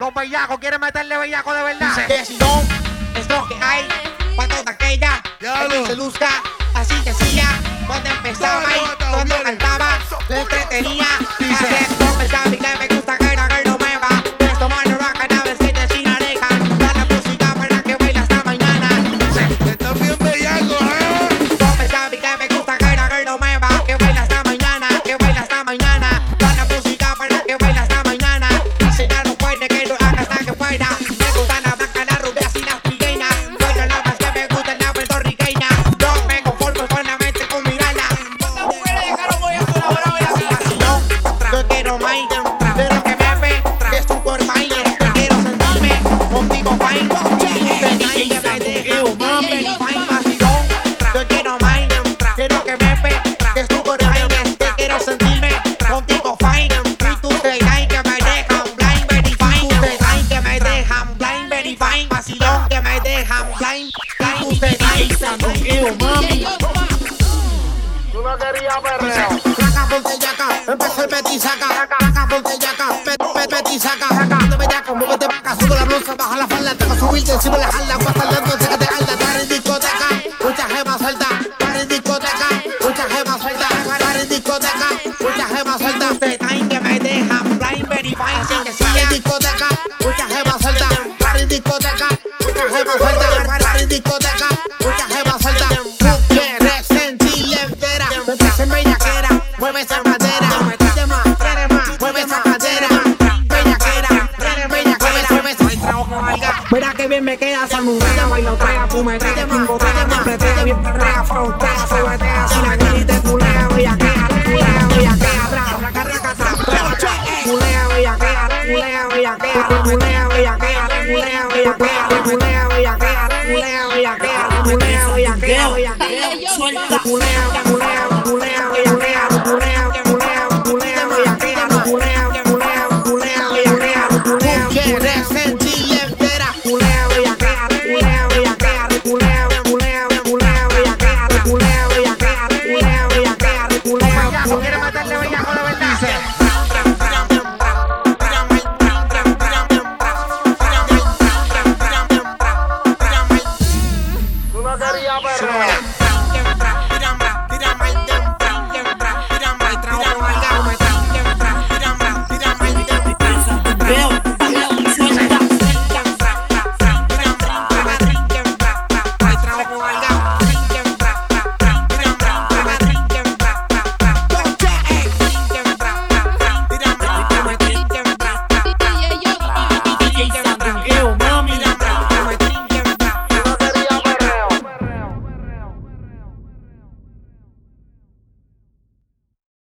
Los bellacos quieren meterle bellaco de verdad. Que si no, es lo que hay. Para toda aquella que se luzca. Así decía, cuando empezaba y cuando cantaba, le entretenía. Dice. Yo quiero más. Quiero que me ve, que es tu por baile. Quiero sentirme contigo fine. Y que me deje un mami. Fine vacilón. Yo quiero más. Quiero que me ve, que es tu por baile. Que quiero sentirme contigo fine. Y tú te caes que me dejan blind very fine. Tú te caes que me dejan blind very fine. Vacilón que me dejan blind. blind. Tú te caes que mami. Tú no querías perreo. Placa, ponte yaca, empezó el petisaca. Placa, ponte yaca, pet, pet, petisaca. Ponte bellaca, muévete vaca, sube la blusa, baja la falda, tengo que subirte encima de la jarda, pasa el sé que te alda, estar en discoteca, mucha gema suelta, estar en discoteca, mucha gema suelta, estar en discoteca, bien me queda esa mujer, bailotrea, fumetea, pingotea, pretea, bien perrea, frontea, sobatea, si la grita, culea, bellaquea, culea, bellaquea, tra, raca, raca, tra, tra, culea, bellaquea, culea, bellaquea, culea, bellaquea, culea, bellaquea, culea, bellaquea, culea, bellaquea, culea, bellaquea, bellaquea, suelta, culea, culea, culea, Zariaba.